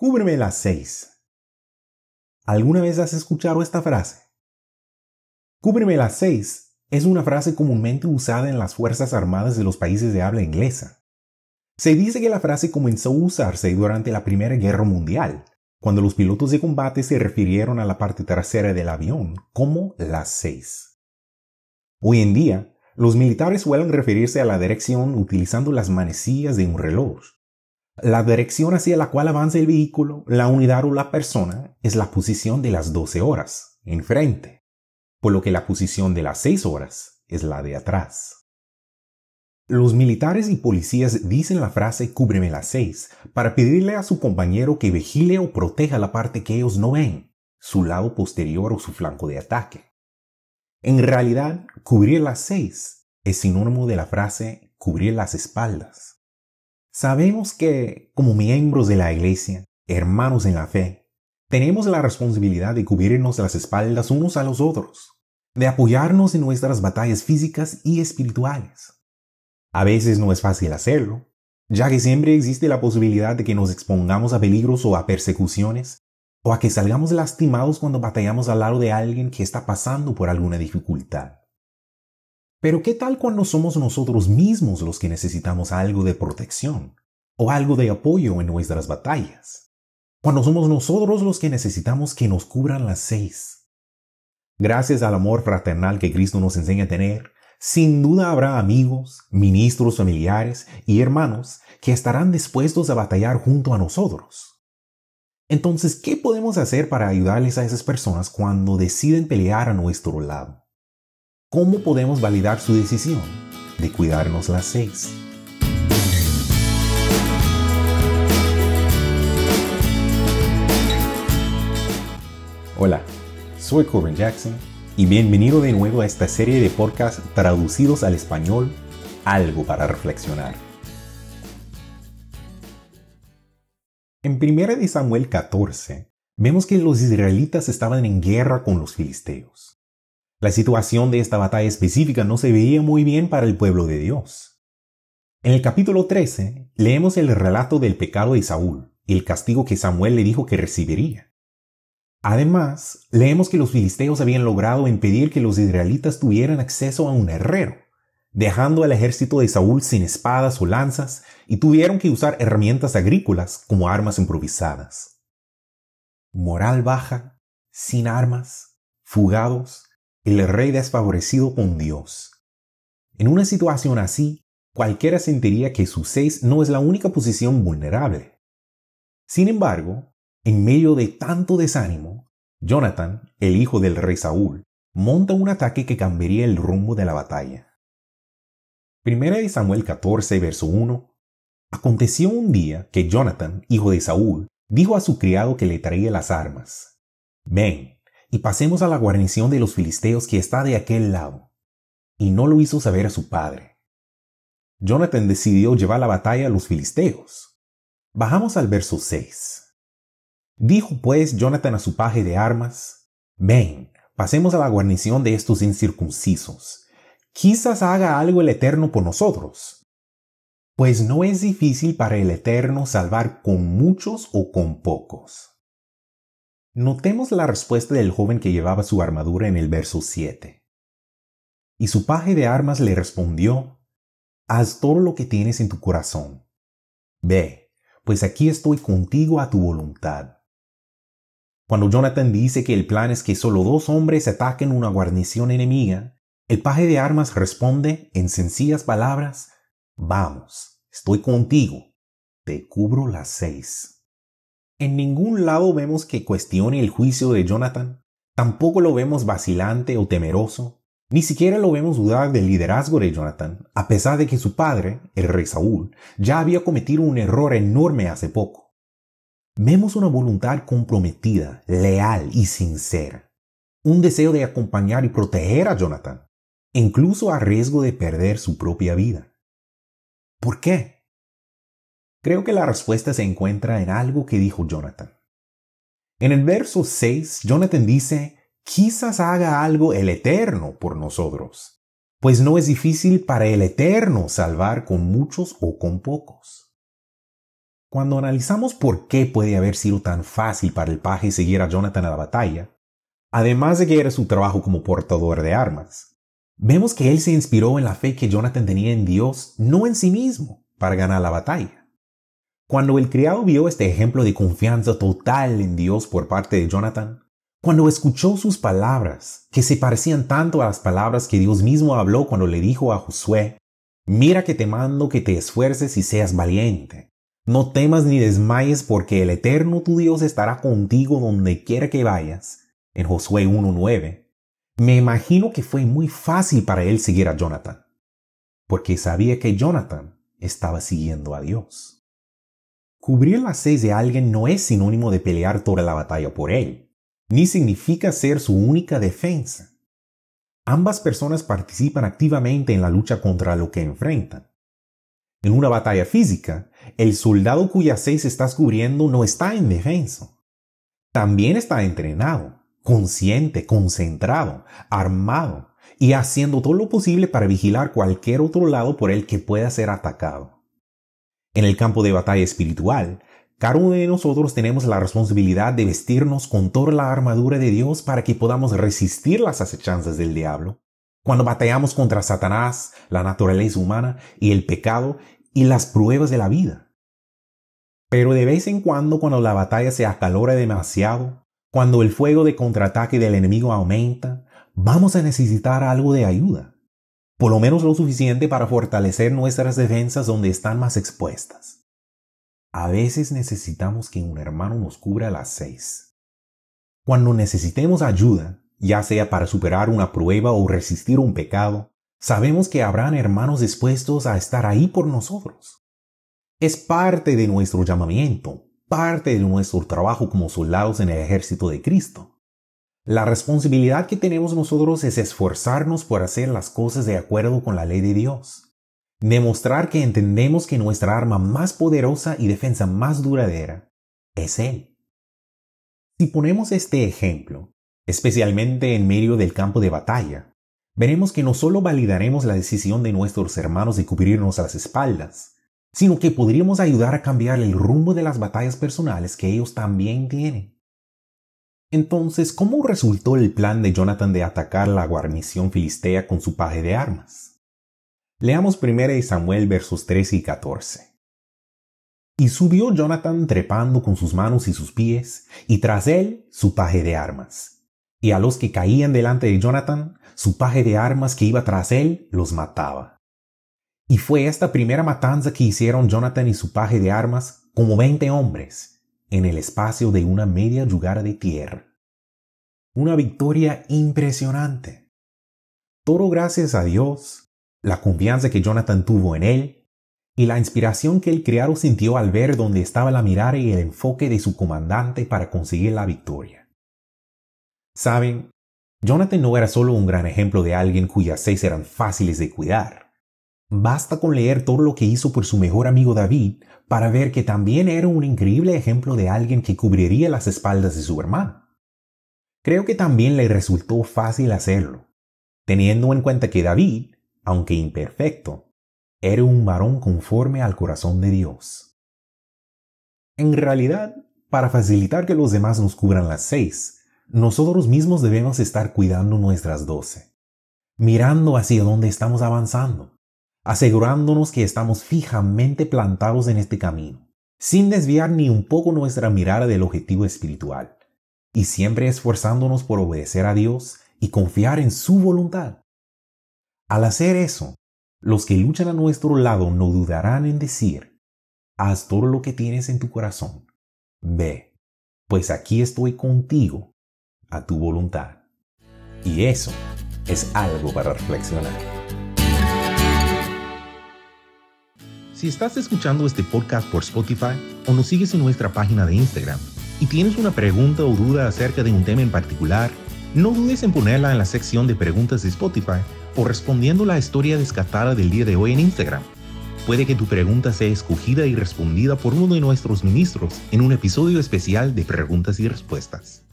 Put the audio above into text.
Cúbreme las seis. ¿Alguna vez has escuchado esta frase? Cúbreme las seis es una frase comúnmente usada en las Fuerzas Armadas de los países de habla inglesa. Se dice que la frase comenzó a usarse durante la Primera Guerra Mundial, cuando los pilotos de combate se refirieron a la parte trasera del avión como las seis. Hoy en día, los militares suelen referirse a la dirección utilizando las manecillas de un reloj. La dirección hacia la cual avanza el vehículo, la unidad o la persona es la posición de las 12 horas, enfrente, por lo que la posición de las 6 horas es la de atrás. Los militares y policías dicen la frase cúbreme las 6 para pedirle a su compañero que vigile o proteja la parte que ellos no ven, su lado posterior o su flanco de ataque. En realidad, cubrir las 6 es sinónimo de la frase cubrir las espaldas. Sabemos que, como miembros de la Iglesia, hermanos en la fe, tenemos la responsabilidad de cubrirnos las espaldas unos a los otros, de apoyarnos en nuestras batallas físicas y espirituales. A veces no es fácil hacerlo, ya que siempre existe la posibilidad de que nos expongamos a peligros o a persecuciones, o a que salgamos lastimados cuando batallamos al lado de alguien que está pasando por alguna dificultad. Pero ¿qué tal cuando somos nosotros mismos los que necesitamos algo de protección o algo de apoyo en nuestras batallas? Cuando somos nosotros los que necesitamos que nos cubran las seis. Gracias al amor fraternal que Cristo nos enseña a tener, sin duda habrá amigos, ministros familiares y hermanos que estarán dispuestos a batallar junto a nosotros. Entonces, ¿qué podemos hacer para ayudarles a esas personas cuando deciden pelear a nuestro lado? ¿Cómo podemos validar su decisión de cuidarnos las seis? Hola, soy Corbin Jackson y bienvenido de nuevo a esta serie de podcasts traducidos al español, algo para reflexionar. En 1 Samuel 14, vemos que los israelitas estaban en guerra con los filisteos. La situación de esta batalla específica no se veía muy bien para el pueblo de Dios. En el capítulo 13 leemos el relato del pecado de Saúl y el castigo que Samuel le dijo que recibiría. Además, leemos que los filisteos habían logrado impedir que los israelitas tuvieran acceso a un herrero, dejando al ejército de Saúl sin espadas o lanzas y tuvieron que usar herramientas agrícolas como armas improvisadas. Moral baja, sin armas, fugados el rey desfavorecido con Dios. En una situación así, cualquiera sentiría que su seis no es la única posición vulnerable. Sin embargo, en medio de tanto desánimo, Jonathan, el hijo del rey Saúl, monta un ataque que cambiaría el rumbo de la batalla. Primera de Samuel 14, verso 1. Aconteció un día que Jonathan, hijo de Saúl, dijo a su criado que le traía las armas, Ven, y pasemos a la guarnición de los filisteos que está de aquel lado. Y no lo hizo saber a su padre. Jonathan decidió llevar la batalla a los filisteos. Bajamos al verso 6. Dijo pues Jonathan a su paje de armas, Ven, pasemos a la guarnición de estos incircuncisos. Quizás haga algo el Eterno por nosotros. Pues no es difícil para el Eterno salvar con muchos o con pocos. Notemos la respuesta del joven que llevaba su armadura en el verso 7. Y su paje de armas le respondió, Haz todo lo que tienes en tu corazón. Ve, pues aquí estoy contigo a tu voluntad. Cuando Jonathan dice que el plan es que solo dos hombres ataquen una guarnición enemiga, el paje de armas responde en sencillas palabras, Vamos, estoy contigo, te cubro las seis. En ningún lado vemos que cuestione el juicio de Jonathan, tampoco lo vemos vacilante o temeroso, ni siquiera lo vemos dudar del liderazgo de Jonathan, a pesar de que su padre, el rey Saúl, ya había cometido un error enorme hace poco. Vemos una voluntad comprometida, leal y sincera, un deseo de acompañar y proteger a Jonathan, incluso a riesgo de perder su propia vida. ¿Por qué? Creo que la respuesta se encuentra en algo que dijo Jonathan. En el verso 6, Jonathan dice, quizás haga algo el Eterno por nosotros, pues no es difícil para el Eterno salvar con muchos o con pocos. Cuando analizamos por qué puede haber sido tan fácil para el paje seguir a Jonathan a la batalla, además de que era su trabajo como portador de armas, vemos que él se inspiró en la fe que Jonathan tenía en Dios, no en sí mismo, para ganar la batalla. Cuando el criado vio este ejemplo de confianza total en Dios por parte de Jonathan, cuando escuchó sus palabras, que se parecían tanto a las palabras que Dios mismo habló cuando le dijo a Josué, Mira que te mando que te esfuerces y seas valiente. No temas ni desmayes porque el Eterno tu Dios estará contigo donde quiera que vayas. En Josué 1.9. Me imagino que fue muy fácil para él seguir a Jonathan, porque sabía que Jonathan estaba siguiendo a Dios. Cubrir las seis de alguien no es sinónimo de pelear toda la batalla por él, ni significa ser su única defensa. Ambas personas participan activamente en la lucha contra lo que enfrentan. En una batalla física, el soldado cuya seis estás cubriendo no está indefenso. También está entrenado, consciente, concentrado, armado y haciendo todo lo posible para vigilar cualquier otro lado por el que pueda ser atacado. En el campo de batalla espiritual, cada uno de nosotros tenemos la responsabilidad de vestirnos con toda la armadura de Dios para que podamos resistir las acechanzas del diablo. Cuando batallamos contra Satanás, la naturaleza humana y el pecado y las pruebas de la vida. Pero de vez en cuando, cuando la batalla se acalora demasiado, cuando el fuego de contraataque del enemigo aumenta, vamos a necesitar algo de ayuda, por lo menos lo suficiente para fortalecer nuestras defensas donde están más expuestas. A veces necesitamos que un hermano nos cubra las seis. Cuando necesitemos ayuda, ya sea para superar una prueba o resistir un pecado, sabemos que habrán hermanos dispuestos a estar ahí por nosotros. Es parte de nuestro llamamiento, parte de nuestro trabajo como soldados en el ejército de Cristo. La responsabilidad que tenemos nosotros es esforzarnos por hacer las cosas de acuerdo con la ley de Dios. Demostrar que entendemos que nuestra arma más poderosa y defensa más duradera es Él. Si ponemos este ejemplo, especialmente en medio del campo de batalla, veremos que no solo validaremos la decisión de nuestros hermanos de cubrirnos las espaldas, sino que podríamos ayudar a cambiar el rumbo de las batallas personales que ellos también tienen. Entonces, ¿cómo resultó el plan de Jonathan de atacar la guarnición filistea con su paje de armas? Leamos 1 Samuel versos 13 y 14. Y subió Jonathan trepando con sus manos y sus pies, y tras él su paje de armas y a los que caían delante de Jonathan, su paje de armas que iba tras él los mataba. Y fue esta primera matanza que hicieron Jonathan y su paje de armas como veinte hombres en el espacio de una media yugara de tierra. Una victoria impresionante. Todo gracias a Dios, la confianza que Jonathan tuvo en él y la inspiración que el criado sintió al ver dónde estaba la mirada y el enfoque de su comandante para conseguir la victoria. Saben, Jonathan no era solo un gran ejemplo de alguien cuyas seis eran fáciles de cuidar. Basta con leer todo lo que hizo por su mejor amigo David para ver que también era un increíble ejemplo de alguien que cubriría las espaldas de su hermano. Creo que también le resultó fácil hacerlo, teniendo en cuenta que David, aunque imperfecto, era un varón conforme al corazón de Dios. En realidad, para facilitar que los demás nos cubran las seis, nosotros mismos debemos estar cuidando nuestras doce, mirando hacia dónde estamos avanzando, asegurándonos que estamos fijamente plantados en este camino, sin desviar ni un poco nuestra mirada del objetivo espiritual, y siempre esforzándonos por obedecer a Dios y confiar en su voluntad. Al hacer eso, los que luchan a nuestro lado no dudarán en decir, haz todo lo que tienes en tu corazón, ve, pues aquí estoy contigo a tu voluntad. Y eso es algo para reflexionar. Si estás escuchando este podcast por Spotify o nos sigues en nuestra página de Instagram y tienes una pregunta o duda acerca de un tema en particular, no dudes en ponerla en la sección de preguntas de Spotify o respondiendo la historia descartada del día de hoy en Instagram. Puede que tu pregunta sea escogida y respondida por uno de nuestros ministros en un episodio especial de preguntas y respuestas.